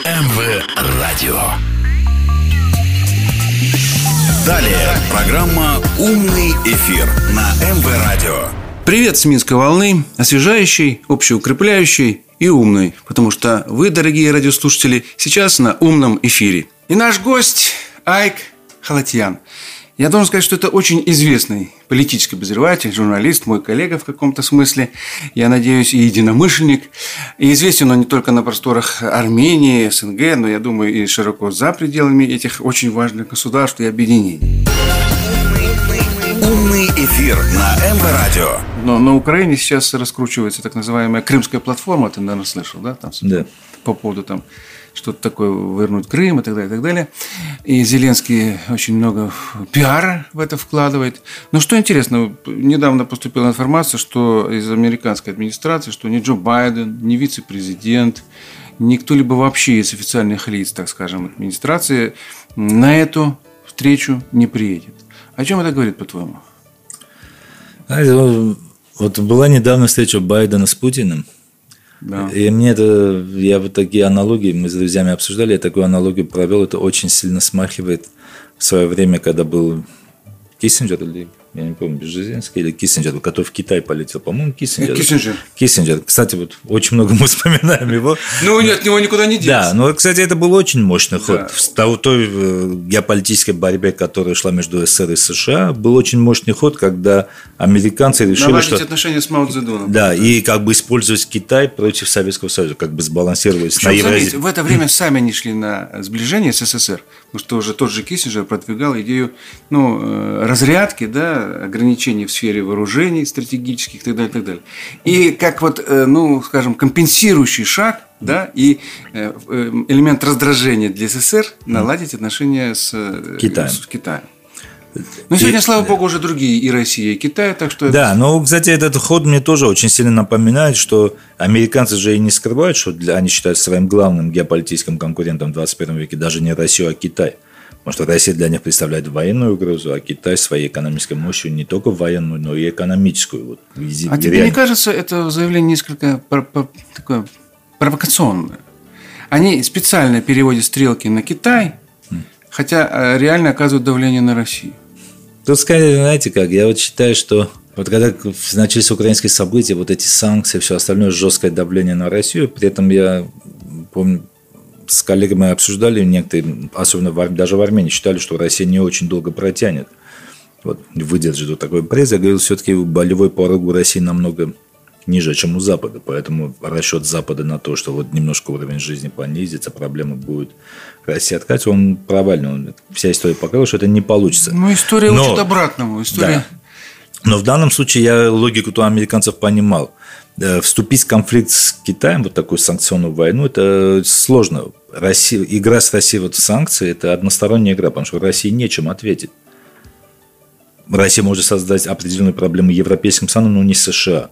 МВ Радио. Далее программа «Умный эфир» на МВ Радио. Привет с Минской волны, освежающий, общеукрепляющий и умный, потому что вы, дорогие радиослушатели, сейчас на умном эфире. И наш гость Айк Халатьян – я должен сказать, что это очень известный политический обозреватель, журналист, мой коллега в каком-то смысле. Я надеюсь, и единомышленник. И известен он не только на просторах Армении, СНГ, но, я думаю, и широко за пределами этих очень важных государств и объединений. Умный эфир на МВ Радио. Но на Украине сейчас раскручивается так называемая Крымская платформа, ты, наверное, слышал, да? Там, да. По поводу там что-то такое вернуть Крым и так далее, и так далее. И Зеленский очень много пиара в это вкладывает. Но что интересно, недавно поступила информация, что из американской администрации, что ни Джо Байден, ни вице-президент, ни кто-либо вообще из официальных лиц, так скажем, администрации на эту встречу не приедет. О чем это говорит, по-твоему? Вот была недавно встреча Байдена с Путиным – И мне это, я вот такие аналогии, мы с друзьями обсуждали, я такую аналогию провел, это очень сильно смахивает в свое время, когда был Киссинджер или я не помню, Бежезинский или Киссинджер, который в Китай полетел, по-моему, Киссинджер. Киссинджер. Киссинджер. Кстати, вот очень много мы вспоминаем его. Ну, от него никуда не делся. Да, но, кстати, это был очень мощный ход. В той э, геополитической борьбе, которая шла между СССР и США, был очень мощный ход, когда американцы решили, Наладить что... отношения с Мао Цзэдуном. Да, и как бы использовать Китай против Советского Союза, как бы сбалансировать на Евразии. в это время сами не шли на сближение с СССР, потому что уже тот же Киссинджер продвигал идею ну, э, разрядки, да, ограничений в сфере вооружений стратегических и так далее, и так далее. И как вот, э, ну, скажем, компенсирующий шаг, да, и э, э, элемент раздражения для СССР наладить отношения с Китаем. С Китаем. Но сегодня, и, слава богу, уже другие и Россия, и Китай, так что... Да, это... но, кстати, этот ход мне тоже очень сильно напоминает, что американцы же и не скрывают, что для, они считают своим главным геополитическим конкурентом в 21 веке даже не Россию, а Китай. Потому что Россия для них представляет военную угрозу, а Китай своей экономической мощью не только военную, но и экономическую. Вот, а тебе не кажется это заявление несколько такое провокационное? Они специально переводят стрелки на Китай, хотя э, реально оказывают давление на Россию. Тут скорее, знаете как, я вот считаю, что вот когда начались украинские события, вот эти санкции, все остальное, жесткое давление на Россию, при этом я помню, с коллегами обсуждали, некоторые, особенно в, даже в Армении, считали, что Россия не очень долго протянет. Вот, выдержит вот такой пресс. Я говорил, все-таки болевой порог у России намного ниже, чем у Запада. Поэтому расчет Запада на то, что вот немножко уровень жизни понизится, проблема будет Россия откать, он провальный. Он, вся история показала, что это не получится. Ну, история Но, учит обратному. История... Да. Но в данном случае я логику у американцев понимал. Э, вступить в конфликт с Китаем, вот такую санкционную войну, это сложно. Россия, игра с Россией вот в санкции – это односторонняя игра, потому что России нечем ответить. Россия может создать определенные проблемы европейским странам, но не США.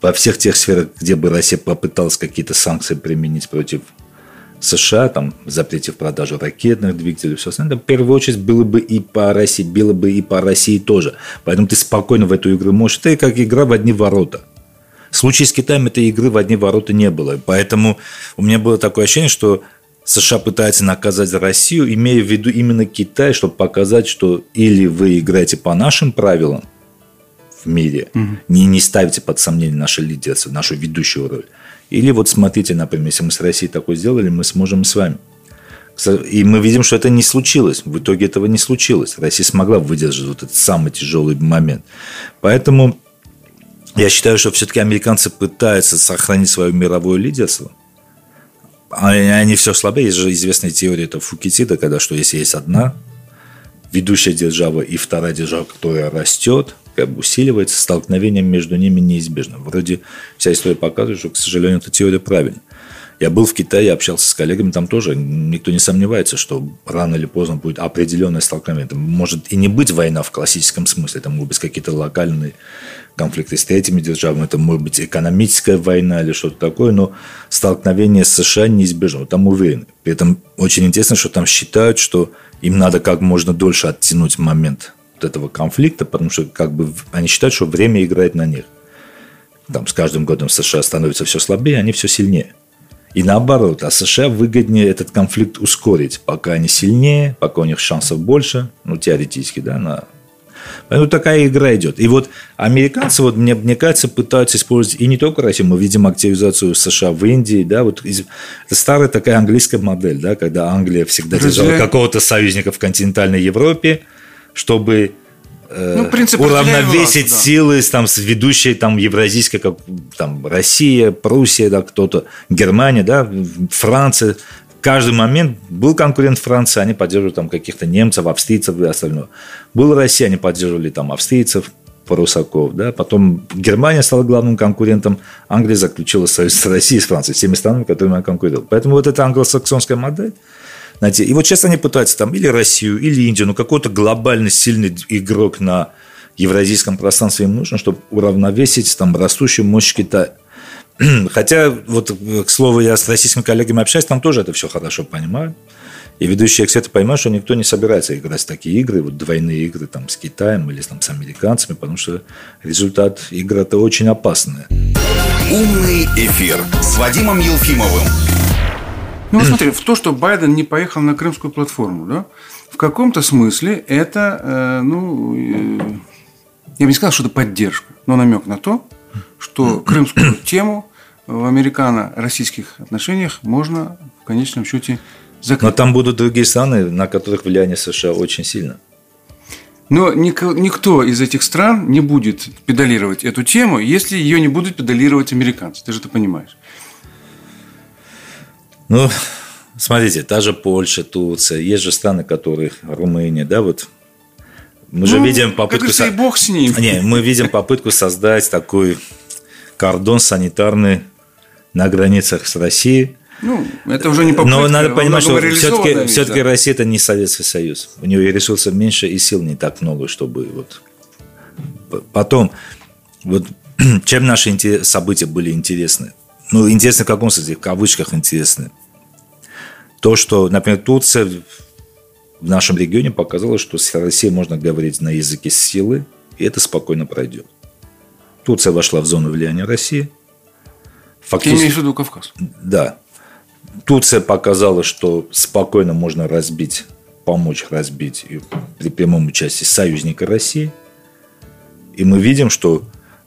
Во всех тех сферах, где бы Россия попыталась какие-то санкции применить против США, там, запретив продажу ракетных двигателей, все остальное, в первую очередь было бы и по России, было бы и по России тоже. Поэтому ты спокойно в эту игру можешь. Это как игра в одни ворота. В случае с Китаем этой игры в одни ворота не было. Поэтому у меня было такое ощущение, что США пытается наказать Россию, имея в виду именно Китай, чтобы показать, что или вы играете по нашим правилам в мире, угу. не, не ставите под сомнение наше лидерство, нашу ведущую роль, или вот смотрите, например, если мы с Россией такое сделали, мы сможем с вами. И мы видим, что это не случилось. В итоге этого не случилось. Россия смогла выдержать вот этот самый тяжелый момент. Поэтому я считаю, что все-таки американцы пытаются сохранить свое мировое лидерство. Они все слабее. Есть же известная теория это Фукитида, когда что если есть одна ведущая держава и вторая держава, которая растет, как бы усиливается, столкновение между ними неизбежно. Вроде вся история показывает, что, к сожалению, эта теория правильна. Я был в Китае, общался с коллегами, там тоже никто не сомневается, что рано или поздно будет определенное столкновение. Это может и не быть война в классическом смысле, это могут быть какие-то локальные конфликты с третьими державами, это может быть экономическая война или что-то такое, но столкновение с США неизбежно, там уверены. При этом очень интересно, что там считают, что им надо как можно дольше оттянуть момент вот этого конфликта, потому что как бы они считают, что время играет на них. Там с каждым годом США становится все слабее, они все сильнее. И наоборот, а США выгоднее этот конфликт ускорить, пока они сильнее, пока у них шансов больше, ну, теоретически, да, на Поэтому такая игра идет. И вот американцы, вот мне, мне кажется, пытаются использовать и не только Россию, мы видим активизацию США в Индии, да, вот это старая такая английская модель, да, когда Англия всегда Друзья... держала какого-то союзника в континентальной Европе, чтобы ну, принцип уравновесить власть, да. силы там, с ведущей там, евразийской, как там, Россия, Пруссия, да, кто-то, Германия, да, Франция каждый момент был конкурент Франции, они поддерживали там каких-то немцев, австрийцев и остальное. Был Россия, они поддерживали там австрийцев, парусаков, да, потом Германия стала главным конкурентом, Англия заключила союз с Россией, с Францией, всеми странами, которыми она конкурировала. Поэтому вот эта англосаксонская модель, знаете, и вот сейчас они пытаются там или Россию, или Индию, ну какой-то глобальный сильный игрок на евразийском пространстве им нужно, чтобы уравновесить там растущую мощь Китая. Хотя, вот, к слову, я с российскими коллегами общаюсь, там тоже это все хорошо понимают. И ведущие эксперты понимают, что никто не собирается играть в такие игры, вот двойные игры там, с Китаем или там, с американцами, потому что результат игры это очень опасный. Умный эфир с Вадимом Елфимовым. Ну, вот смотри, в то, что Байден не поехал на крымскую платформу, да, в каком-то смысле это, э, ну, э, я бы не сказал, что это поддержка, но намек на то, что крымскую тему в американо-российских отношениях можно в конечном счете закрыть. Но там будут другие страны, на которых влияние США очень сильно. Но никто из этих стран не будет педалировать эту тему, если ее не будут педалировать американцы. Ты же это понимаешь. Ну, смотрите, та же Польша, Турция, есть же страны, которые, Румыния, да, вот мы ну, же видим попытку... Как со... и бог с ним. Не, мы видим попытку создать такой кордон санитарный на границах с Россией. Ну, это уже не попытка. Но надо понимать, что все-таки, все-таки Россия это не Советский Союз. У нее ресурсов меньше и сил не так много, чтобы вот... Потом, вот чем наши события были интересны? Ну, интересны в каком смысле? В кавычках интересны. То, что, например, Турция в нашем регионе показала, что с Россией можно говорить на языке силы, и это спокойно пройдет. Турция вошла в зону влияния России. Фактически, Ты имеешь в виду Кавказ? Да. Турция показала, что спокойно можно разбить, помочь разбить при прямом участии союзника России. И мы видим, что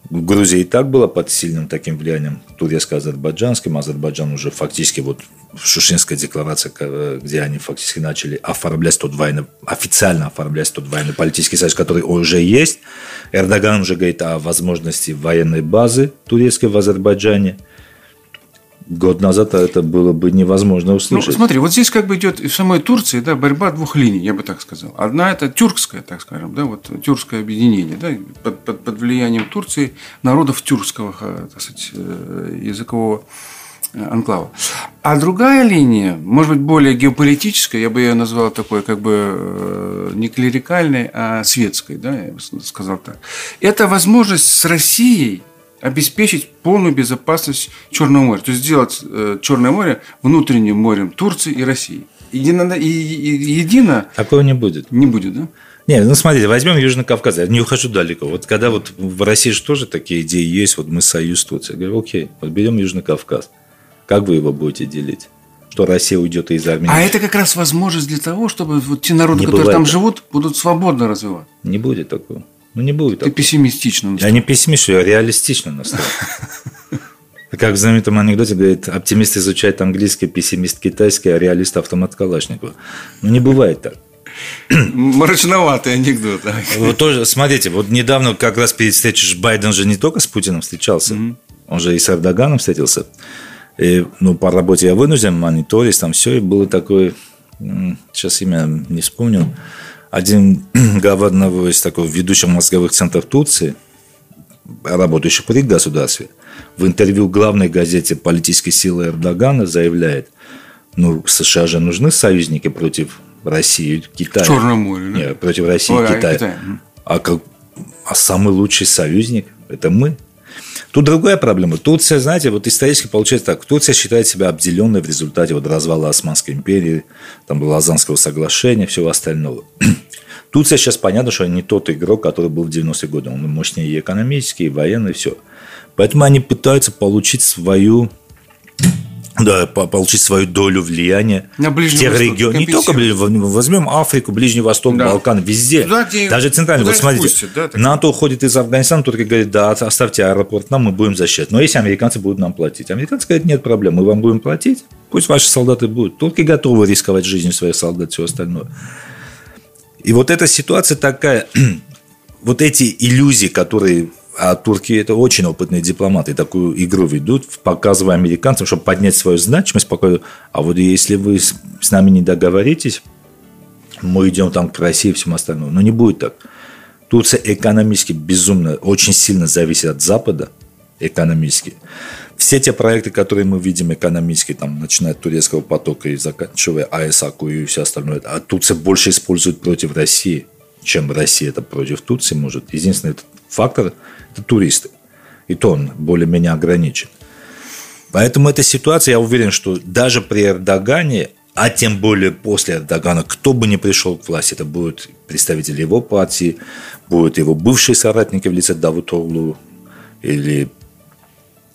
Грузия и так была под сильным таким влиянием турецко-азербайджанским. Азербайджан уже фактически вот Шушинская декларация, где они фактически начали оформлять тот двойный, официально оформлять тот двойный политический союз, который уже есть. Эрдоган уже говорит о возможности военной базы турецкой в Азербайджане – Год назад это было бы невозможно ну, услышать. Ну, смотри, вот здесь как бы идет в самой Турции да, борьба двух линий, я бы так сказал. Одна это тюркская, так скажем, да, вот тюркское объединение, да, под, под, под влиянием Турции народов тюркского, э, так сказать, э, языкового э, анклава. А другая линия, может быть, более геополитическая, я бы ее назвал такой, как бы не клерикальной, а светской, да, я бы сказал так. Это возможность с Россией обеспечить полную безопасность Черного моря. То есть сделать э, Черное море внутренним морем Турции и России. Едино, и, и, едино... Такого не будет. Не будет, да? Не, ну смотрите, возьмем Южный Кавказ. Я не ухожу далеко. Вот когда вот в России же тоже такие идеи есть, вот мы союз Турции. Я говорю, окей, вот берем Южный Кавказ. Как вы его будете делить? Что Россия уйдет из Армении? А это как раз возможность для того, чтобы вот те народы, не которые там так. живут, будут свободно развиваться. Не будет такого. Ну, не будет. Ты пессимистично настроен. Я не пессимистично, я реалистично настроен. Как в знаменитом анекдоте говорит, оптимист изучает английский, пессимист китайский, а реалист автомат Калашникова. Ну, не бывает так. Мрачноватый анекдот. Вот тоже, смотрите, вот недавно как раз перед встречей Байден же не только с Путиным встречался, mm-hmm. он же и с Эрдоганом встретился. И, ну, по работе я вынужден мониторить, там все, и было такое, сейчас имя не вспомню, один глава одного из таких ведущих мозговых центров Турции, работающий при государстве, в интервью главной газете политической силы Эрдогана заявляет, ну, США же нужны союзники против России и Китая. В Черном море, да? Нет, против России Ой, и Китая. Китай. А, как, а самый лучший союзник – это мы. Тут другая проблема. Турция, знаете, вот исторически получается так. Турция считает себя обделенной в результате вот развала Османской империи, там было Лазанского соглашения, всего остального. Турция сейчас понятно, что не тот игрок, который был в 90-е годы. Он мощнее и экономически, и военный, и все. Поэтому они пытаются получить свою да, получить свою долю влияния На в тех регионах. Не только возьмем Африку, Ближний Восток, Да. Балкан, везде. Туда, где- Даже центральный. Вот смотрите, пустят, да, так? НАТО уходит из Афганистана, турки говорят, да, оставьте аэропорт нам, мы будем защищать. Но если американцы будут нам платить. Американцы говорят, нет проблем, мы вам будем платить, пусть ваши солдаты будут. Турки готовы рисковать жизнью своих солдат и все остальное. И вот эта ситуация такая, вот эти иллюзии, которые а турки это очень опытные дипломаты, такую игру ведут, показывая американцам, чтобы поднять свою значимость, показывают, а вот если вы с нами не договоритесь, мы идем там к России и всему остальному. Но не будет так. Турция экономически безумно, очень сильно зависит от Запада, экономически. Все те проекты, которые мы видим экономически, там, начиная от турецкого потока и заканчивая АЭСАКу и все остальное, а Турция больше использует против России, чем Россия это против Турции может. Единственный этот фактор – это туристы. И то он более-менее ограничен. Поэтому эта ситуация, я уверен, что даже при Эрдогане, а тем более после Эрдогана, кто бы ни пришел к власти, это будут представители его партии, будут его бывшие соратники в лице Давутоглу, или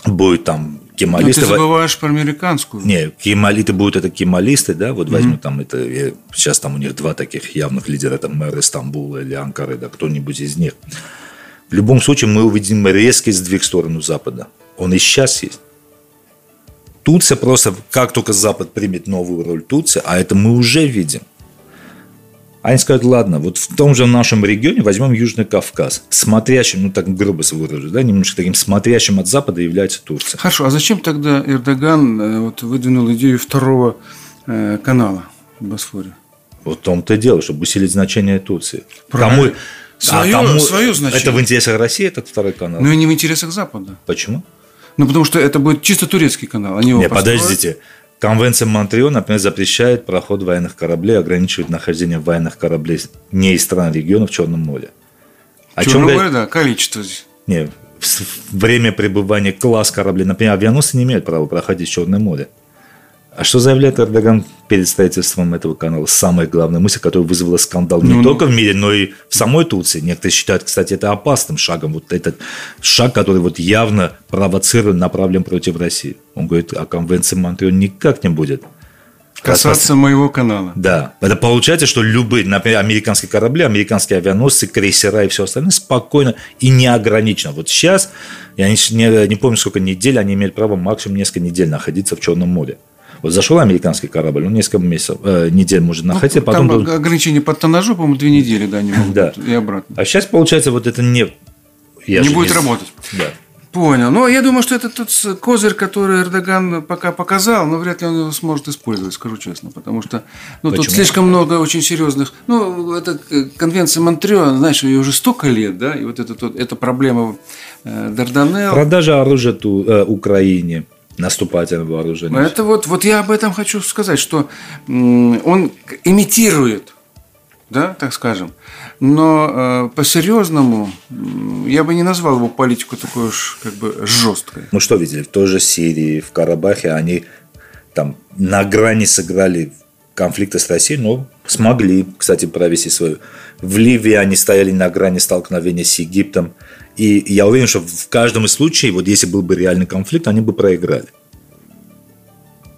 будет там Но ты кемалисты. забываешь про американскую. Не, кемалиты будут это кемалисты, да, вот возьмем там это, сейчас там у них два таких явных лидера, это мэр Стамбула или Анкары, да, кто-нибудь из них. В любом случае мы увидим резкий сдвиг в сторону Запада. Он и сейчас есть. Турция просто, как только Запад примет новую роль Турции, а это мы уже видим, они скажут, ладно, вот в том же нашем регионе возьмем Южный Кавказ. Смотрящим, ну так грубо выражу, да, немножко таким смотрящим от Запада является Турция. Хорошо, а зачем тогда Эрдоган э, вот, выдвинул идею второго э, канала в Босфоре? Вот в том-то и дело, чтобы усилить значение Турции. Правильно. Свое- свое значение. Это в интересах России, этот второй канал. Ну и не в интересах Запада. Почему? Ну, потому что это будет чисто турецкий канал. Они его Не, построят. подождите. Конвенция Монтрео, например, запрещает проход военных кораблей, ограничивает нахождение военных кораблей не из стран региона в Черном море. О чем Черное говорит- море, да, количество здесь. Не, в с- время пребывания класс кораблей. Например, авианосцы не имеют права проходить Черное море. А что заявляет Эрдоган перед строительством этого канала? Самая главная мысль, которая вызвала скандал не Ну, ну. только в мире, но и в самой Турции. Некоторые считают, кстати, это опасным шагом. Вот этот шаг, который вот явно провоцирует, направлен против России. Он говорит, о конвенции Монтрео никак не будет. Касаться моего канала. Да. Это получается, что любые, например, американские корабли, американские авианосцы, крейсера и все остальное спокойно и неограниченно. Вот сейчас, я не, не- не помню, сколько недель, они имеют право максимум несколько недель находиться в Черном море. Вот зашел американский корабль, он несколько месяцев, э, недель может находиться, Ну, потом... там ограничение по тоннажу, по-моему, две недели, да, они могут Да. и обратно. А сейчас, получается, вот это не... я Не будет з- работать. Да. Понял. Ну, я думаю, что это тот козырь, который Эрдоган пока показал, но вряд ли он его сможет использовать, скажу честно. Потому что ну, тут слишком много очень серьезных... Ну, это э, конвенция Монтрео, знаешь, ее уже столько лет, да, и вот это, вот, эта проблема э, Дарданелл. Продажа оружия ту, э, Украине, наступательного вооружения. Это вот, вот я об этом хочу сказать, что он имитирует, да, так скажем, но э, по-серьезному я бы не назвал его политику такой уж как бы жесткой. Мы что видели? В той же Сирии, в Карабахе они там на грани сыграли конфликта с Россией, но смогли, кстати, провести свою. В Ливии они стояли на грани столкновения с Египтом. И я уверен, что в каждом из случаев, вот если был бы реальный конфликт, они бы проиграли.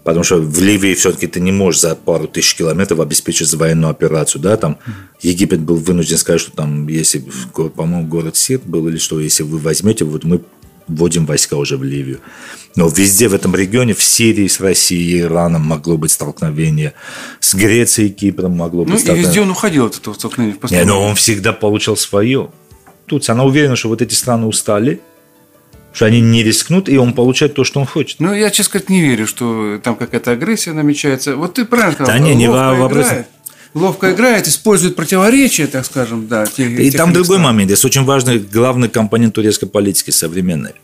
Потому что в Ливии все-таки ты не можешь за пару тысяч километров обеспечить военную операцию. Да? Там Египет был вынужден сказать, что там, если, по-моему, город Сир был или что, если вы возьмете, вот мы вводим войска уже в Ливию. Но везде в этом регионе, в Сирии с Россией и Ираном могло быть столкновение. С Грецией и Кипром могло быть Ну, и столкновение. везде он уходил от этого столкновения Не, но он всегда получал свое. Тут она уверена, что вот эти страны устали, что они не рискнут, и он получает то, что он хочет. Ну, я, честно сказать, не верю, что там какая-то агрессия намечается. Вот ты правильно сказал. Да не, не вопрос-. Ловко играет, использует противоречия, так скажем, да. тех- И тех там другой стран. момент. Это очень важный, главный компонент турецкой политики современной.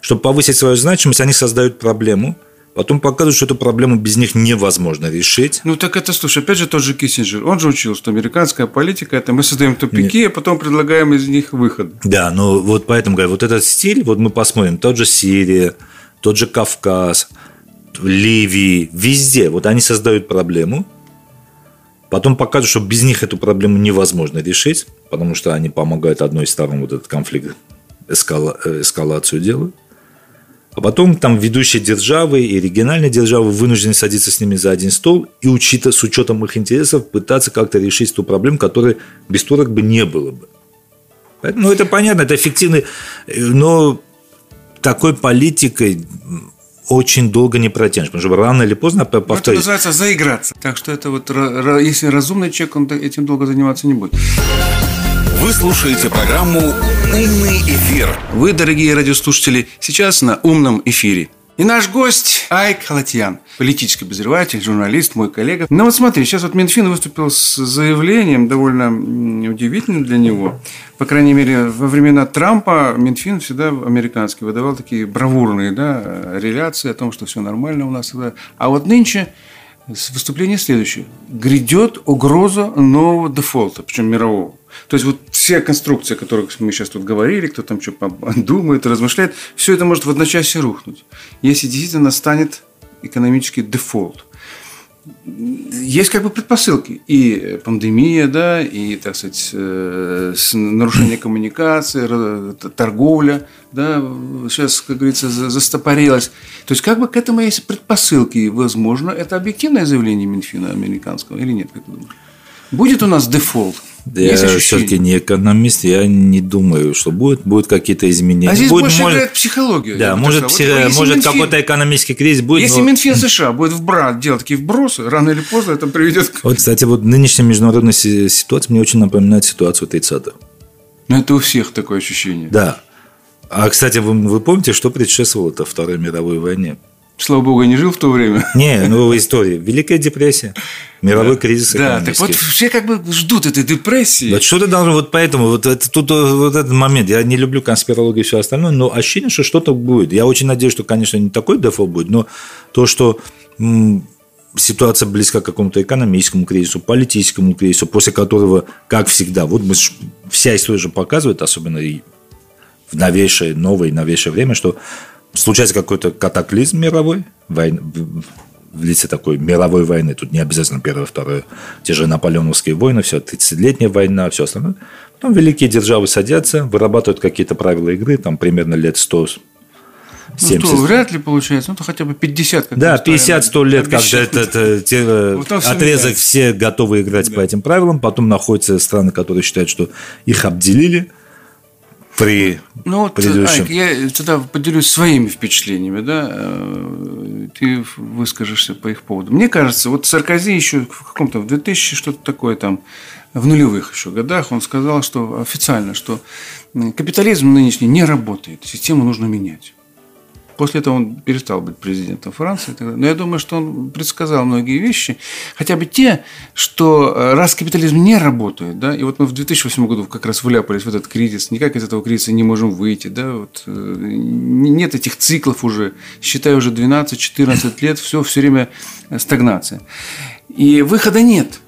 Чтобы повысить свою значимость, они создают проблему, потом показывают, что эту проблему без них невозможно решить. Ну так это, слушай, опять же тот же Киссинджер. Он же учил, что американская политика это мы создаем тупики, а потом предлагаем из них выход. Да, но вот поэтому говорю, вот этот стиль, вот мы посмотрим, тот же Сирия, тот же Кавказ, Ливии, везде, вот они создают проблему, потом покажут, что без них эту проблему невозможно решить, потому что они помогают одной из сторон вот этот конфликт, эскала- э, эскалацию делают, А потом там ведущие державы и региональные державы вынуждены садиться с ними за один стол и учиться, с учетом их интересов пытаться как-то решить ту проблему, которой без турок бы не было бы. Ну, это понятно, это эффективно, но такой политикой очень долго не протянешь, потому что рано или поздно повторить. Это называется заиграться. Так что это вот, если разумный человек, он этим долго заниматься не будет. Слушаете программу «Умный эфир». Вы, дорогие радиослушатели, сейчас на «Умном эфире». И наш гость Айк Халатьян, политический обозреватель, журналист, мой коллега. Ну вот смотри, сейчас вот Минфин выступил с заявлением, довольно удивительным для него. По крайней мере, во времена Трампа Минфин всегда американский выдавал такие бравурные да, реляции о том, что все нормально у нас. А вот нынче выступление следующее. Грядет угроза нового дефолта, причем мирового. То есть вот все конструкции, о которых мы сейчас тут говорили, кто там что думает, размышляет, все это может в одночасье рухнуть, если действительно станет экономический дефолт. Есть как бы предпосылки. И пандемия, да, и, так сказать, э, нарушение коммуникации, торговля, да, сейчас, как говорится, застопорилась. То есть, как бы к этому есть предпосылки. И, возможно, это объективное заявление Минфина американского или нет, как ты думаешь? Будет у нас дефолт? Я все-таки не экономист, я не думаю, что будет, будут какие-то изменения. А здесь будет, больше может, играет психология. Да, может, псих... вот, может Минфин, какой-то экономический кризис будет. Если но... Минфин США будет вбрать, делать такие вбросы, рано или поздно это приведет к... Вот, кстати, вот нынешняя международная ситуация мне очень напоминает ситуацию 30-х. Ну, это у всех такое ощущение. Да. А, кстати, вы, вы помните, что предшествовало-то Второй мировой войне? Слава богу, я не жил в то время. Не, ну истории. Великая депрессия. Мировой да. кризис Да, так вот все как бы ждут этой депрессии. Вот что ты должен, вот поэтому, вот это, тут вот этот момент, я не люблю конспирологию и все остальное, но ощущение, что что-то будет. Я очень надеюсь, что, конечно, не такой дефолт будет, но то, что ситуация близка к какому-то экономическому кризису, политическому кризису, после которого, как всегда, вот мы, вся история же показывает, особенно и в новейшее, новое новейшее время, что случается какой-то катаклизм мировой, война, в лице такой мировой войны, тут не обязательно первая, вторая, те же наполеоновские войны, все, 30-летняя война, все остальное. Потом великие державы садятся, вырабатывают какие-то правила игры, там примерно лет 100 70. Ну, 100 вряд ли получается, ну, то хотя бы 50. Как да, 50-100 лет, когда это, это те, вот отрезок все готовы играть да. по этим правилам, потом находятся страны, которые считают, что их обделили, при ну, вот, предыдущем. Айк, я тогда поделюсь своими впечатлениями, да, э, ты выскажешься по их поводу. Мне кажется, вот Саркози еще в каком-то, в 2000 что-то такое там, в нулевых еще годах, он сказал, что официально, что капитализм нынешний не работает, систему нужно менять. После этого он перестал быть президентом Франции. Но я думаю, что он предсказал многие вещи, хотя бы те, что э, раз капитализм не работает, да, и вот мы в 2008 году как раз вляпались в этот кризис, никак из этого кризиса не можем выйти, да, вот, э, нет этих циклов уже, считай, уже 12-14 лет, все все время стагнация. И выхода нет –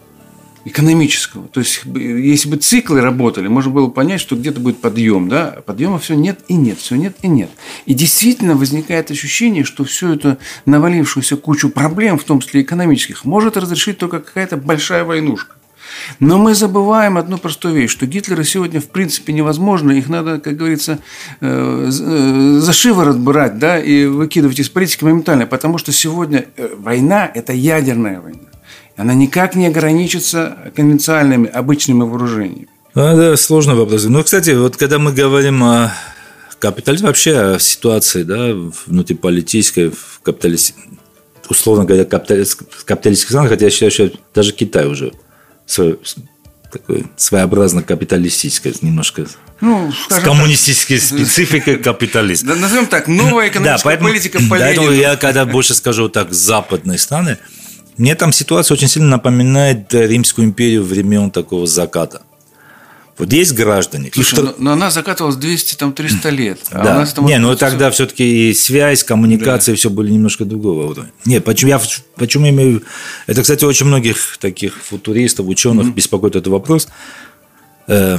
экономического. То есть, если бы циклы работали, можно было понять, что где-то будет подъем. Да? А подъема все нет и нет, все нет и нет. И действительно возникает ощущение, что всю эту навалившуюся кучу проблем, в том числе экономических, может разрешить только какая-то большая войнушка. Но мы забываем одну простую вещь, что Гитлера сегодня в принципе невозможно, их надо, как говорится, э, э, за шиворот брать да, и выкидывать из политики моментально, потому что сегодня э, война – это ядерная война. Она никак не ограничится конвенциальными, обычными вооружениями. Ну, это сложный вопрос. Ну, кстати, вот когда мы говорим о капитализме, вообще о ситуации, да, внутриполитической, в капиталист... условно говоря, капиталист... капиталистических странах, хотя я считаю, что даже Китай уже свой, такой своеобразно капиталистической, немножко ну, с коммунистической так. спецификой капитализма. назовем так, новая экономическая да, поэтому, политика по Поэтому я когда больше скажу так, западные страны, мне там ситуация очень сильно напоминает Римскую империю времен такого заката. Вот есть граждане. Слушай, что... но, но она закатывалась 200-300 лет. А да. у нас там не, ну тогда все таки и связь, коммуникация, да. все были немножко другого уровня. Нет, почему я почему имею... Это, кстати, очень многих таких футуристов, ученых mm-hmm. беспокоит этот вопрос. Э,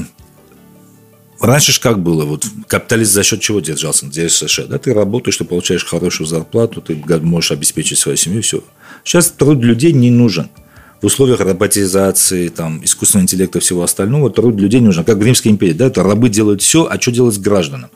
раньше же как было? Вот капиталист за счет чего держался? Здесь США. Да, ты работаешь, ты получаешь хорошую зарплату, ты можешь обеспечить свою семью, все. Сейчас труд людей не нужен. В условиях роботизации, там, искусственного интеллекта и всего остального труд людей не нужен. Как в Римской империи, да, это рабы делают все, а что делать с гражданам?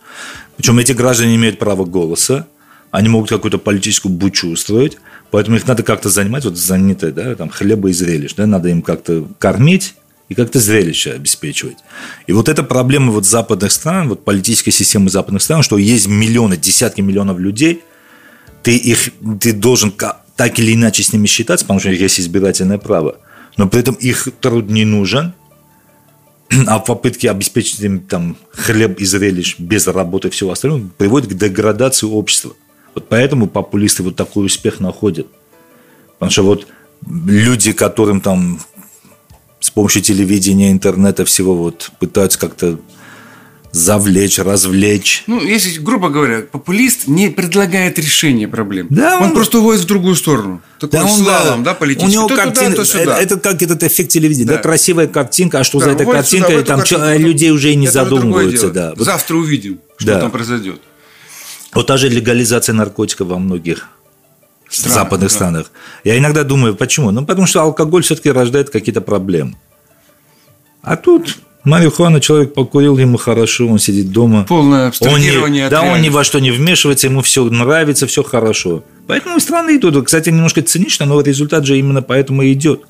Причем эти граждане имеют право голоса, они могут какую-то политическую бучу устроить, поэтому их надо как-то занимать, вот занятые, да, там, хлеба и зрелищ, да, надо им как-то кормить, и как-то зрелище обеспечивать. И вот эта проблема вот западных стран, вот политической системы западных стран, что есть миллионы, десятки миллионов людей, ты их, ты должен так или иначе с ними считаться, потому что у них есть избирательное право, но при этом их труд не нужен, а попытки обеспечить им там хлеб и зрелищ без работы и всего остального приводят к деградации общества. Вот поэтому популисты вот такой успех находят. Потому что вот люди, которым там с помощью телевидения, интернета, всего вот пытаются как-то завлечь, развлечь. Ну, если, грубо говоря, популист не предлагает решение проблем. Да, он, он просто уводит в другую сторону. Такой да, он, слалом, да, политический. У него то картина, туда, то сюда. Это, это как этот эффект телевидения. Да. да, красивая картинка, а что да, за этой картинкой, сюда, там картинку, людей уже и не задумываются. Да. Вот. Завтра увидим, что да. там произойдет. Вот та же легализация наркотиков во многих Странно, западных да. странах. Я иногда думаю, почему? Ну, потому что алкоголь все-таки рождает какие-то проблемы. А тут марихуана, человек покурил, ему хорошо, он сидит дома. Полное абстрагирование он не, Да, он ни во что не вмешивается, ему все нравится, все хорошо. Поэтому страны идут. Кстати, немножко цинично, но результат же именно поэтому и идет.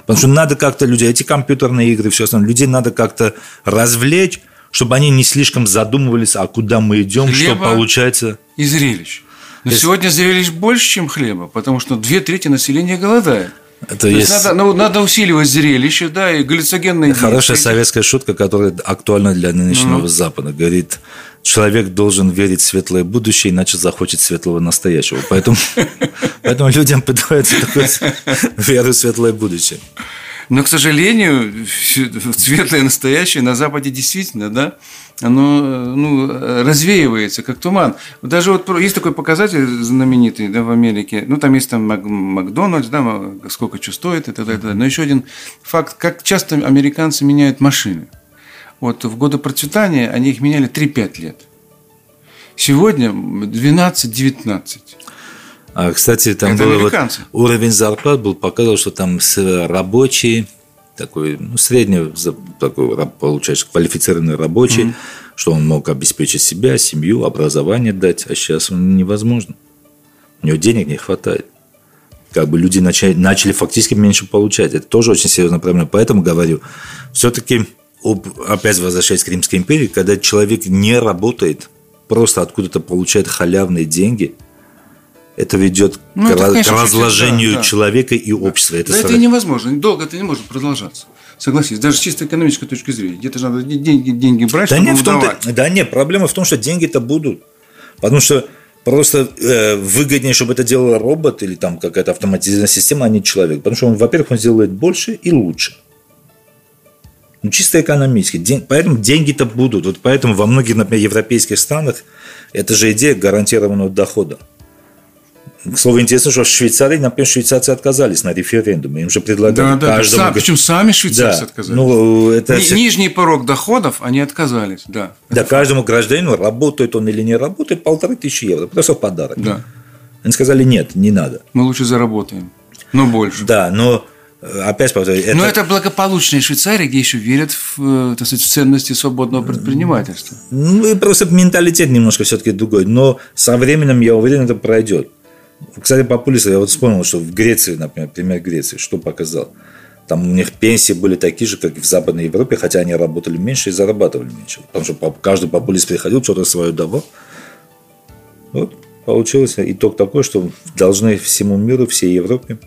Потому что надо как-то людей, эти компьютерные игры, все остальное, людей надо как-то развлечь, чтобы они не слишком задумывались, а куда мы идем, Хлеба что получается. И зрелищ. Но Если... сегодня зрелищ больше, чем хлеба, потому что две трети населения голодает. Это есть... есть надо, ну, надо усиливать зрелище, да, и галлюциногенные Хорошая действия. советская шутка, которая актуальна для нынешнего ну. Запада. Говорит, человек должен верить в светлое будущее, иначе захочет светлого настоящего. Поэтому, поэтому людям пытаются такой веру в светлое будущее. Но, к сожалению, светлое настоящее на Западе действительно, да, оно ну, развеивается, как туман. Даже вот есть такой показатель знаменитый да, в Америке, ну, там есть там Мак- Макдональдс, да, сколько что стоит и так далее. Но еще один факт, как часто американцы меняют машины. Вот в годы процветания они их меняли 3-5 лет. Сегодня 12-19. А, кстати, там был вот уровень зарплат был показывал, что там рабочие такой, ну, средний, такой, получается, квалифицированный рабочий, mm-hmm. что он мог обеспечить себя, семью, образование дать, а сейчас он невозможно. У него денег не хватает. Как бы люди начали, начали фактически меньше получать. Это тоже очень серьезная проблема. Поэтому говорю, все-таки, опять возвращаясь к Римской империи, когда человек не работает, просто откуда-то получает халявные деньги – это ведет ну, к, это, конечно, к разложению да, да. человека и общества. Это, да, это невозможно, долго это не может продолжаться. Согласись, даже с чисто экономической точки зрения. Где-то же надо деньги, деньги брать, да чтобы нет, в том Да нет, проблема в том, что деньги-то будут. Потому что просто э, выгоднее, чтобы это делал робот или там какая-то автоматизированная система, а не человек. Потому что он, во-первых, он сделает больше и лучше. Ну, чисто экономически. День, поэтому деньги-то будут. Вот поэтому во многих, например, европейских странах это же идея гарантированного дохода. К слову, интересно, что в Швейцарии, например, швейцарцы отказались на референдуме. Им же предлагали да, да, каждому... Да, причем сами швейцарцы да. отказались. Ну, это... Ни, нижний порог доходов они отказались, да. Да, каждому гражданину, работает он или не работает, полторы тысячи евро. Просто в подарок. Да. Они сказали, нет, не надо. Мы лучше заработаем, но больше. Да, но э, опять повторяю. Это... Но это благополучная Швейцария, где еще верят в, э, так сказать, в ценности свободного предпринимательства. Ну, и просто менталитет немножко все-таки другой. Но со временем, я уверен, это пройдет. Кстати, по полису я вот вспомнил, что в Греции, например, пример Греции, что показал. Там у них пенсии были такие же, как и в Западной Европе, хотя они работали меньше и зарабатывали меньше. Потому что каждый популист приходил, что-то свое давал. Вот получилось итог такой, что должны всему миру, всей Европе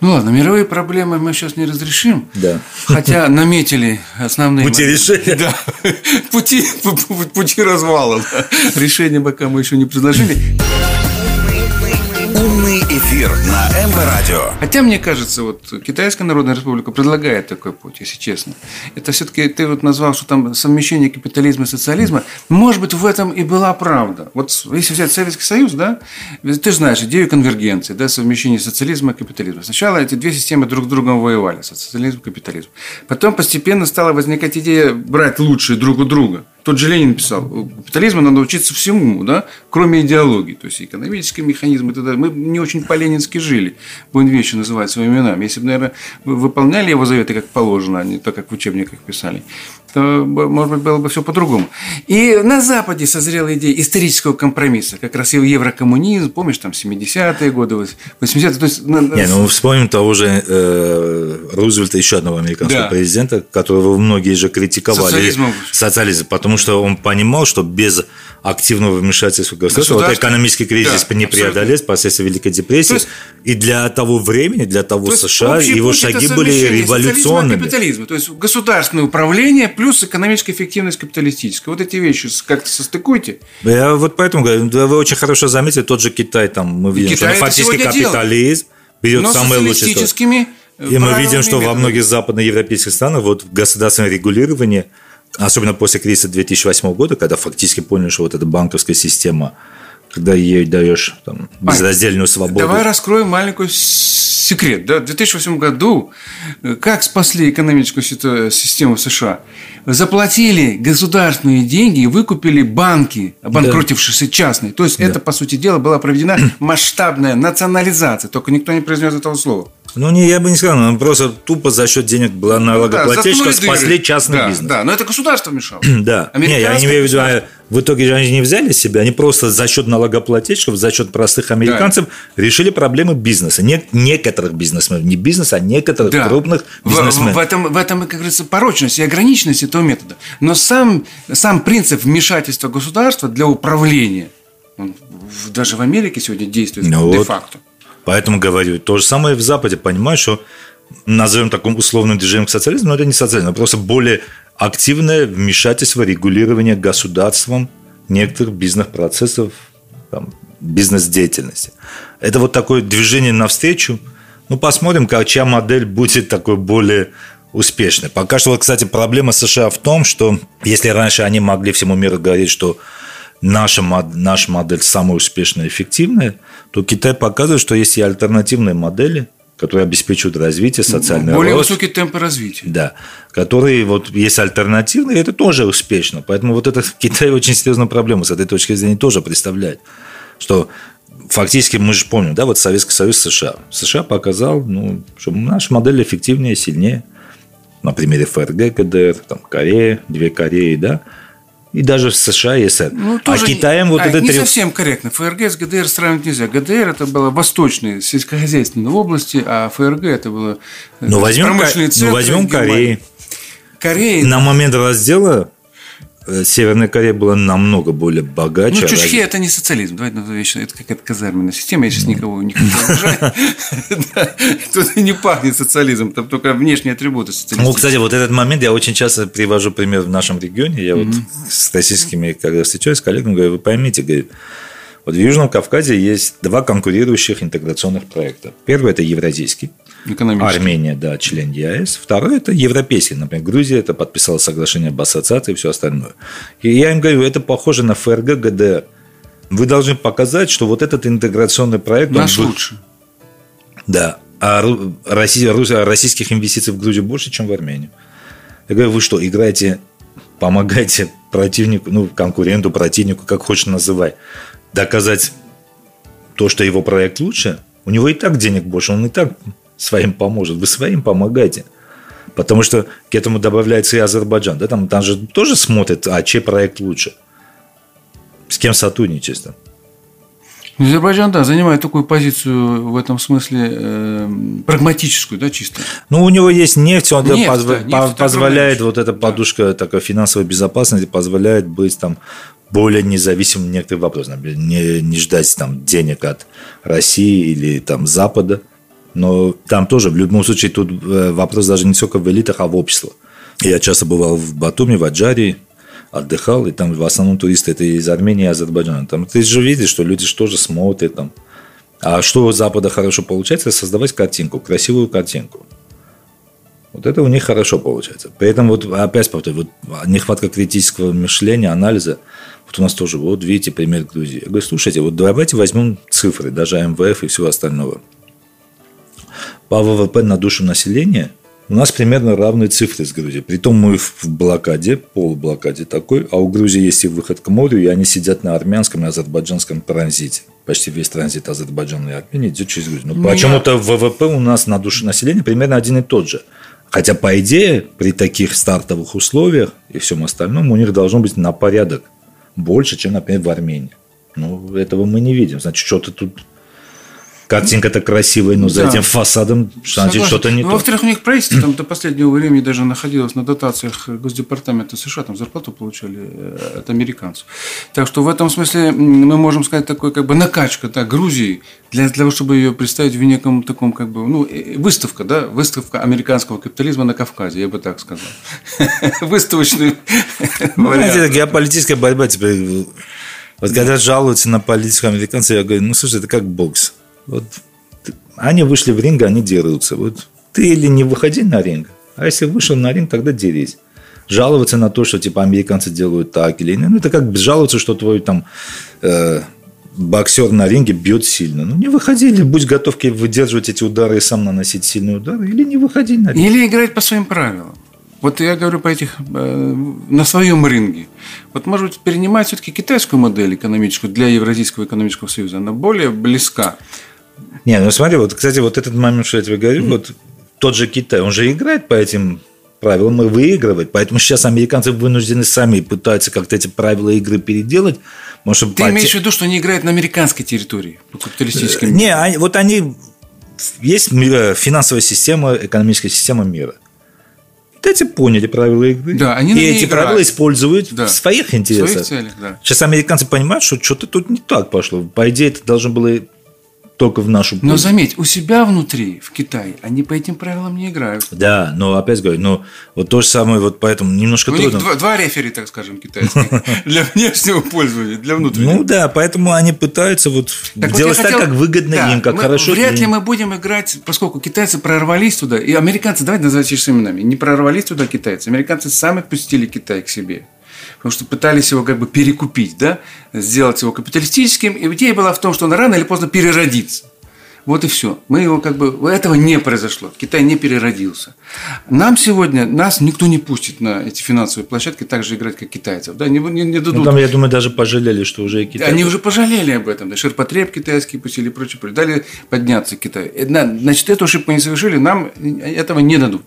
ну ладно, мировые проблемы мы сейчас не разрешим. Да. Хотя наметили основные... Пути решения. Да. Пути, пути развала. Решения пока мы еще не предложили. Эфир на МВ Радио. Хотя, мне кажется, вот Китайская Народная Республика предлагает такой путь, если честно. Это все-таки ты вот назвал, что там совмещение капитализма и социализма. Может быть, в этом и была правда. Вот если взять Советский Союз, да, ты знаешь идею конвергенции, да, совмещение социализма и капитализма. Сначала эти две системы друг с другом воевали, социализм и капитализм. Потом постепенно стала возникать идея брать лучшие друг у друга. Тот же Ленин писал, капитализма надо учиться всему, да, кроме идеологии, то есть экономический механизм и так далее. Мы не очень по-ленински жили, будем вещи называть своими именами. Если бы, наверное, выполняли его заветы как положено, а не так, как в учебниках писали, то, может быть, было бы все по-другому. И на Западе созрела идея исторического компромисса, как раз и еврокоммунизм, помнишь, там 70-е годы, 80-е. То есть, Не, ну вспомним того же э, Рузвельта, еще одного американского да. президента, которого многие же критиковали. Социализмом. Социализм, потому что он понимал, что без активного вмешательства государства вот экономический кризис да, не преодолеть последствия Великой депрессии. есть, и для того времени, для того США, его шаги были революционными. Капитализма, то есть государственное управление плюс экономическая эффективность капиталистическая. Вот эти вещи как-то состыкуйте. Я вот поэтому говорю, вы очень хорошо заметили, тот же Китай, там мы видим, Китай что фактически капитализм берет самые лучшие и мы видим, что во многих западноевропейских странах вот государственное регулирование, особенно после кризиса 2008 года, когда фактически поняли, что вот эта банковская система когда ей даешь там, безраздельную свободу. Давай раскроем маленький секрет. Да? В 2008 году э, как спасли экономическую систему США? Заплатили государственные деньги и выкупили банки, обанкротившиеся частные. То есть, да. это, по сути дела, была проведена масштабная национализация. Только никто не произнес этого слова. Ну, не, я бы не сказал, но просто тупо за счет денег была налогоплательщика ну, да, спасли частный да, бизнес. Да, но это государство мешало. да. Не, я не имею в виду, а в итоге же они не взяли себя, они просто за счет налогоплательщиков, за счет простых американцев да. решили проблемы бизнеса. Не, некоторых бизнесменов, не бизнеса, а некоторых да. крупных бизнесменов. В, в, этом, в этом, как говорится, порочность и ограниченность этого метода. Но сам, сам принцип вмешательства государства для управления, он даже в Америке сегодня действует ну де-факто. Вот. Поэтому говорю, то же самое в Западе, понимаешь, что назовем таким условным движением к социализму, но это не социализм, это просто более активное вмешательство, регулирование государством некоторых бизнес-процессов, там, бизнес-деятельности. Это вот такое движение навстречу. Ну, посмотрим, как, чья модель будет такой более успешной. Пока что, вот, кстати, проблема США в том, что если раньше они могли всему миру говорить, что наша, наша модель самая успешная и эффективная, то Китай показывает, что есть и альтернативные модели, которые обеспечивают развитие, социального Более рост. высокие темпы развития. Да. Которые вот есть альтернативные, и это тоже успешно. Поэтому вот это в Китае очень серьезную проблему с этой точки зрения тоже представляет. Что фактически мы же помним, да, вот Советский Союз США. США показал, ну, что наша модель эффективнее, сильнее. На примере ФРГ, КДР, там Корея, две Кореи, да – и даже в США и СССР. Ну, а Китаем вот а, это... Не совсем корректно. ФРГ с ГДР сравнивать нельзя. ГДР – это было восточные сельскохозяйственные области, а ФРГ – это было ну, возьмем, промышленные центры. Ну, возьмем Кореи. Корея... На момент раздела Э, Северная Корея была намного более богаче. Ну, Чучхе – это не социализм. Давайте назовем вещи. Это какая-то казарменная система. Я сейчас никого не хочу. Тут не пахнет социализмом. Там только внешние атрибуты социализма. Ну, кстати, вот этот момент я очень часто привожу пример в нашем регионе. Я вот с российскими, когда встречаюсь с коллегами, говорю, вы поймите, говорю, вот в Южном Кавказе есть два конкурирующих интеграционных проекта. Первый – это евразийский – Армения, да, член ЕАЭС. Второй – это европейский. Например, Грузия это подписала соглашение об ассоциации и все остальное. И я им говорю, это похоже на ФРГ, ГДР. Вы должны показать, что вот этот интеграционный проект... Наш он... лучше. Да. А российских инвестиций в Грузию больше, чем в Армению. Я говорю, вы что, играете, помогаете противнику, ну, конкуренту, противнику, как хочешь называй, доказать то, что его проект лучше? У него и так денег больше, он и так своим поможет. Вы своим помогайте. Потому что к этому добавляется и Азербайджан. Да? Там, там же тоже смотрят, а чей проект лучше. С кем сотрудничать. Азербайджан, да, занимает такую позицию в этом смысле э, прагматическую, да, чисто. Ну, у него есть нефть, он нефть, позв... да, нефть позволяет, вот эта подушка да. такой финансовой безопасности позволяет быть там более независимым в некоторых вопросах. Не, не ждать там денег от России или там Запада. Но там тоже, в любом случае, тут э, вопрос даже не только в элитах, а в обществе. Я часто бывал в Батуми, в Аджарии, отдыхал, и там в основном туристы это из Армении и Азербайджана. Там ты же видишь, что люди что же смотрят там. А что у Запада хорошо получается, создавать картинку, красивую картинку. Вот это у них хорошо получается. При этом, вот опять повторю, вот нехватка критического мышления, анализа. Вот у нас тоже, вот видите, пример Грузии. Я говорю, слушайте, вот давайте возьмем цифры, даже МВФ и всего остального по ВВП на душу населения у нас примерно равные цифры с Грузией. Притом мы в блокаде, полублокаде такой, а у Грузии есть и выход к морю, и они сидят на армянском и азербайджанском транзите. Почти весь транзит Азербайджана и Армении идет через Грузию. Но ну, почему-то ВВП у нас на душу населения примерно один и тот же. Хотя, по идее, при таких стартовых условиях и всем остальном у них должно быть на порядок больше, чем, например, в Армении. Ну, этого мы не видим. Значит, что-то тут Картинка-то красивая, но за этим фасадом значит что-то не ну, то. Во-вторых, у них правительство там до последнего времени даже находилось на дотациях Госдепартамента США, там зарплату получали э, от американцев. Так что в этом смысле мы можем сказать такой как бы накачка да, Грузии для того, чтобы ее представить в неком таком как бы, ну, э, выставка, да, выставка американского капитализма на Кавказе, я бы так сказал. Выставочный ну, геополитическая борьба теперь вот когда жалуются на политику американцев, я говорю, ну, слушай, это как бокс. Вот они вышли в ринг, они дерутся. Вот ты или не выходи на ринг, а если вышел на ринг, тогда дерись. Жаловаться на то, что типа американцы делают так или иначе. Ну, это как жаловаться, что твой там э, боксер на ринге бьет сильно. Ну, не выходи, или будь готов выдерживать эти удары и сам наносить сильные удары, или не выходи на ринг. Или играть по своим правилам. Вот я говорю по этих, э, на своем рынке. Вот, может быть, перенимать все-таки китайскую модель экономическую для Евразийского экономического союза. Она более близка. Не, ну смотри, вот, кстати, вот этот момент, что я тебе говорю, mm-hmm. вот тот же Китай, он же играет по этим правилам и выигрывает. Поэтому сейчас американцы вынуждены сами пытаться как-то эти правила игры переделать. Может, Ты по... имеешь в виду, что они играют на американской территории, по капиталистическим? Не, они, вот они... Есть финансовая система, экономическая система мира. Вот эти поняли правила игры. Да, они и эти играют. правила используют да. в своих интересах. В своих целях, да. Сейчас американцы понимают, что что-то тут не так пошло. По идее, это должно было только в нашу пользу. Но заметь, у себя внутри, в Китае, они по этим правилам не играют. Да, но опять говорю, ну вот то же самое, вот поэтому немножко у трудно. Них два, два рефери, так скажем, китайские, для внешнего пользования, для внутреннего. Ну да, поэтому они пытаются вот делать так, как выгодно им, как хорошо. Вряд ли мы будем играть, поскольку китайцы прорвались туда, и американцы, давайте называть их именами, не прорвались туда китайцы, американцы сами пустили Китай к себе потому что пытались его как бы перекупить, да, сделать его капиталистическим. И идея была в том, что он рано или поздно переродится. Вот и все. Мы его как бы... Этого не произошло. Китай не переродился. Нам сегодня... Нас никто не пустит на эти финансовые площадки так же играть, как китайцев. Да, не, не, не дадут. Ну, там, я думаю, даже пожалели, что уже и китайцы... Они уже пожалели об этом. Да, ширпотреб китайский пустили и прочее. Дали подняться Китай. Значит, эту ошибку не совершили, нам этого не дадут.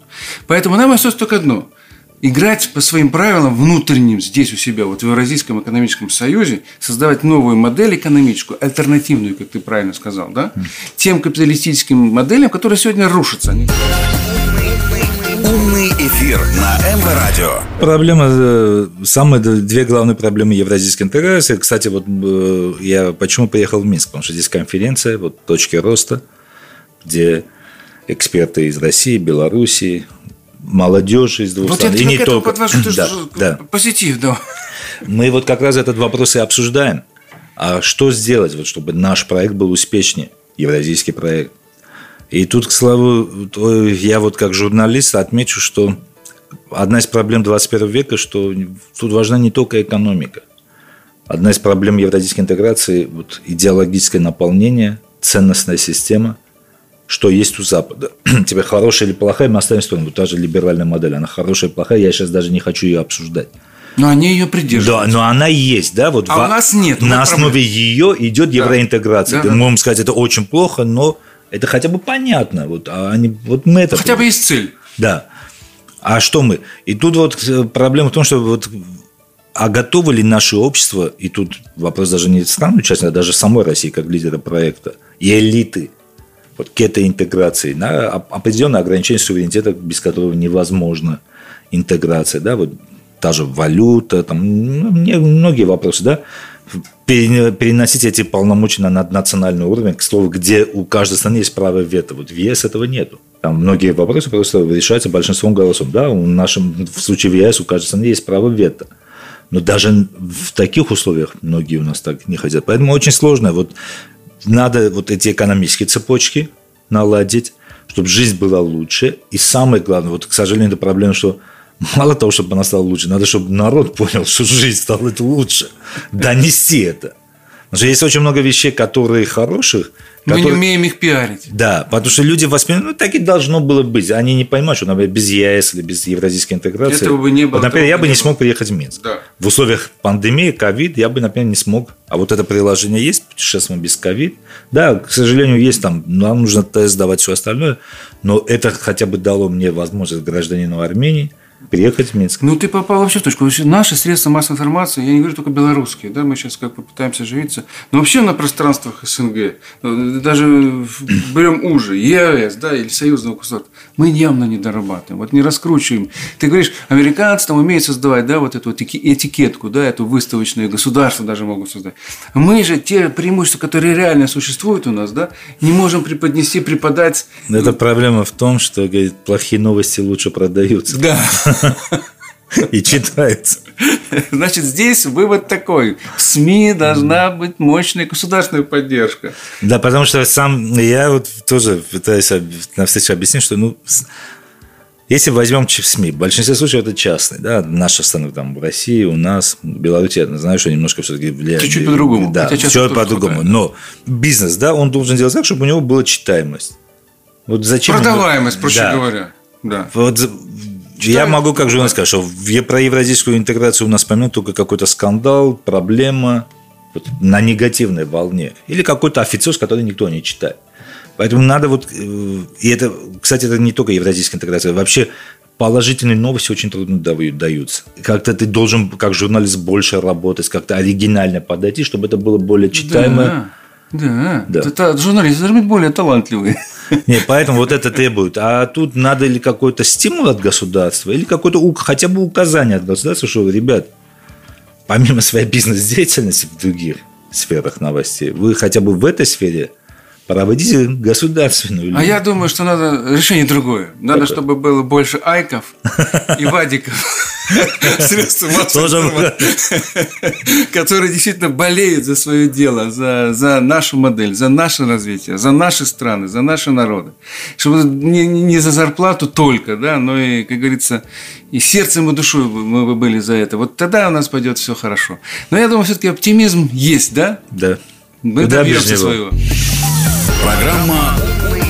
Поэтому нам остается только одно – играть по своим правилам внутренним здесь у себя, вот в Евразийском экономическом союзе, создавать новую модель экономическую, альтернативную, как ты правильно сказал, да, тем капиталистическим моделям, которые сегодня рушатся. Умный эфир на МВ Радио. Проблема, э, самые две главные проблемы евразийской интеграции. Кстати, вот э, я почему приехал в Минск, потому что здесь конференция, вот точки роста, где эксперты из России, Белоруссии, молодежи из двух вот стран. И не только. подвожу, ты да, да. позитив, да. Мы вот как раз этот вопрос и обсуждаем. А что сделать, вот, чтобы наш проект был успешнее, евразийский проект? И тут, к слову, я вот как журналист отмечу, что одна из проблем 21 века, что тут важна не только экономика. Одна из проблем евразийской интеграции – вот идеологическое наполнение, ценностная система – что есть у Запада. Тебе хорошая или плохая, мы оставим в сторону. Та же либеральная модель, она хорошая или плохая, я сейчас даже не хочу ее обсуждать. Но они ее придерживаются. Да, но она есть, да, вот. А в... у нас нет. На основе проблем. ее идет да. евроинтеграция. Да, да. можем сказать, это очень плохо, но это хотя бы понятно. Вот, а они, вот мы это. Хотя бы есть цель. Да. А что мы? И тут вот э, проблема в том, что вот а готовы ли наше общество, и тут вопрос даже не стран участника, а даже самой России как лидера проекта, и элиты – вот к этой интеграции, на определенное ограничение суверенитета, без которого невозможно интеграция, да, вот та же валюта, там ну, многие вопросы, да, переносить эти полномочия на наднациональный уровень, к слову, где у каждой страны есть право вето. Вот в ЕС этого нету. Там многие вопросы просто решаются большинством голосов. Да, в нашем в случае в ЕС у каждой страны есть право вето. Но даже в таких условиях многие у нас так не хотят. Поэтому очень сложно. Вот надо вот эти экономические цепочки наладить, чтобы жизнь была лучше. И самое главное, вот, к сожалению, это проблема, что мало того, чтобы она стала лучше, надо, чтобы народ понял, что жизнь стала лучше. Донести это. Потому что есть очень много вещей, которые хороших, Мы которые... не умеем их пиарить. Да, потому что люди воспринимают, ну, так и должно было быть. Они не понимают, что, например, без ЕС или без евразийской интеграции. Этого бы не было, Вот, например, я бы не было. смог приехать в Минск. Да. В условиях пандемии, ковид, я бы, например, не смог. А вот это приложение есть, путешествуем без ковид. Да, к сожалению, есть там, нам нужно тест давать, все остальное. Но это хотя бы дало мне возможность гражданину Армении приехать в Минск. Ну, ты попал вообще в точку. Вообще Наши средства массовой информации, я не говорю только белорусские, да, мы сейчас как бы пытаемся живиться, но вообще на пространствах СНГ, э, даже берем уже, ЕАЭС, да, или союзного государства, мы явно не дорабатываем, вот не раскручиваем. Ты говоришь, американцы там умеют создавать, да, вот эту вот эти- этикетку, да, эту выставочную, государства даже могут создать. Мы же те преимущества, которые реально существуют у нас, да, не можем преподнести, преподать. Это проблема в том, что говорит, плохие новости лучше продаются Да. и читаются. Значит, здесь вывод такой. В СМИ должна быть мощная государственная поддержка. Да, потому что сам я вот тоже пытаюсь на встрече объяснить, что ну если возьмем СМИ, в большинстве случаев это частные, да, наши страны там в России, у нас, в Беларуси, я знаю, что немножко все-таки влияет. Чуть-чуть по-другому, Да, тоже по-другому. Но бизнес, да, он должен делать так, чтобы у него была читаемость. Вот зачем? Продаваемость, проще Да. говоря. Да. Вот за- я могу как журналист сказать, что в про евразийскую интеграцию у нас помнят только какой-то скандал, проблема вот, на негативной волне. Или какой-то офицер, который никто не читает. Поэтому надо вот... э, И это, кстати, это не только евразийская интеграция. Вообще положительные новости очень трудно даю- даются. Как-то ты должен, как журналист, больше работать, как-то оригинально подойти, чтобы это было более читаемо. Да. Да. да. Это журналисты должны быть более талантливые. Не, поэтому вот это требует. А тут надо или какой-то стимул от государства, или какое-то хотя бы указание от государства, что, ребят, помимо своей бизнес-деятельности в других сферах новостей, вы хотя бы в этой сфере проводите государственную А я думаю, что надо решение другое. Надо, Какое? чтобы было больше айков и вадиков. Средства информации, которые действительно болеют за свое дело, за, за нашу модель, за наше развитие, за наши страны, за наши народы. Чтобы не, не- за зарплату только, да, но и, как говорится, и сердцем, и душой мы бы были за это. Вот тогда у нас пойдет все хорошо. Но я думаю, все-таки оптимизм есть, да? Да. Мы Куда добьемся своего. Программа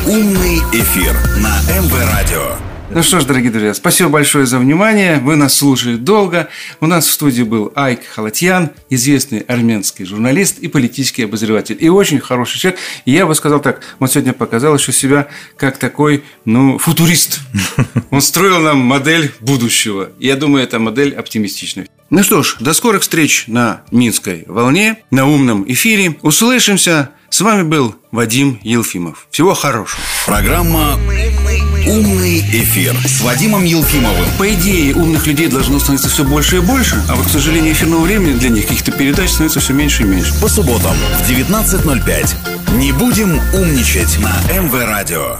«Умный эфир» на МВ Радио. Ну что ж, дорогие друзья, спасибо большое за внимание. Вы нас слушали долго. У нас в студии был Айк Халатьян, известный армянский журналист и политический обозреватель. И очень хороший человек. И я бы сказал так, он сегодня показал еще себя как такой, ну, футурист. Он строил нам модель будущего. Я думаю, эта модель оптимистичная. Ну что ж, до скорых встреч на Минской волне, на умном эфире. Услышимся. С вами был Вадим Елфимов. Всего хорошего. Программа «Умный эфир» с Вадимом Елфимовым. По идее, умных людей должно становиться все больше и больше, а вот, к сожалению, эфирного времени для них каких-то передач становится все меньше и меньше. По субботам в 19.05. Не будем умничать на МВ Радио.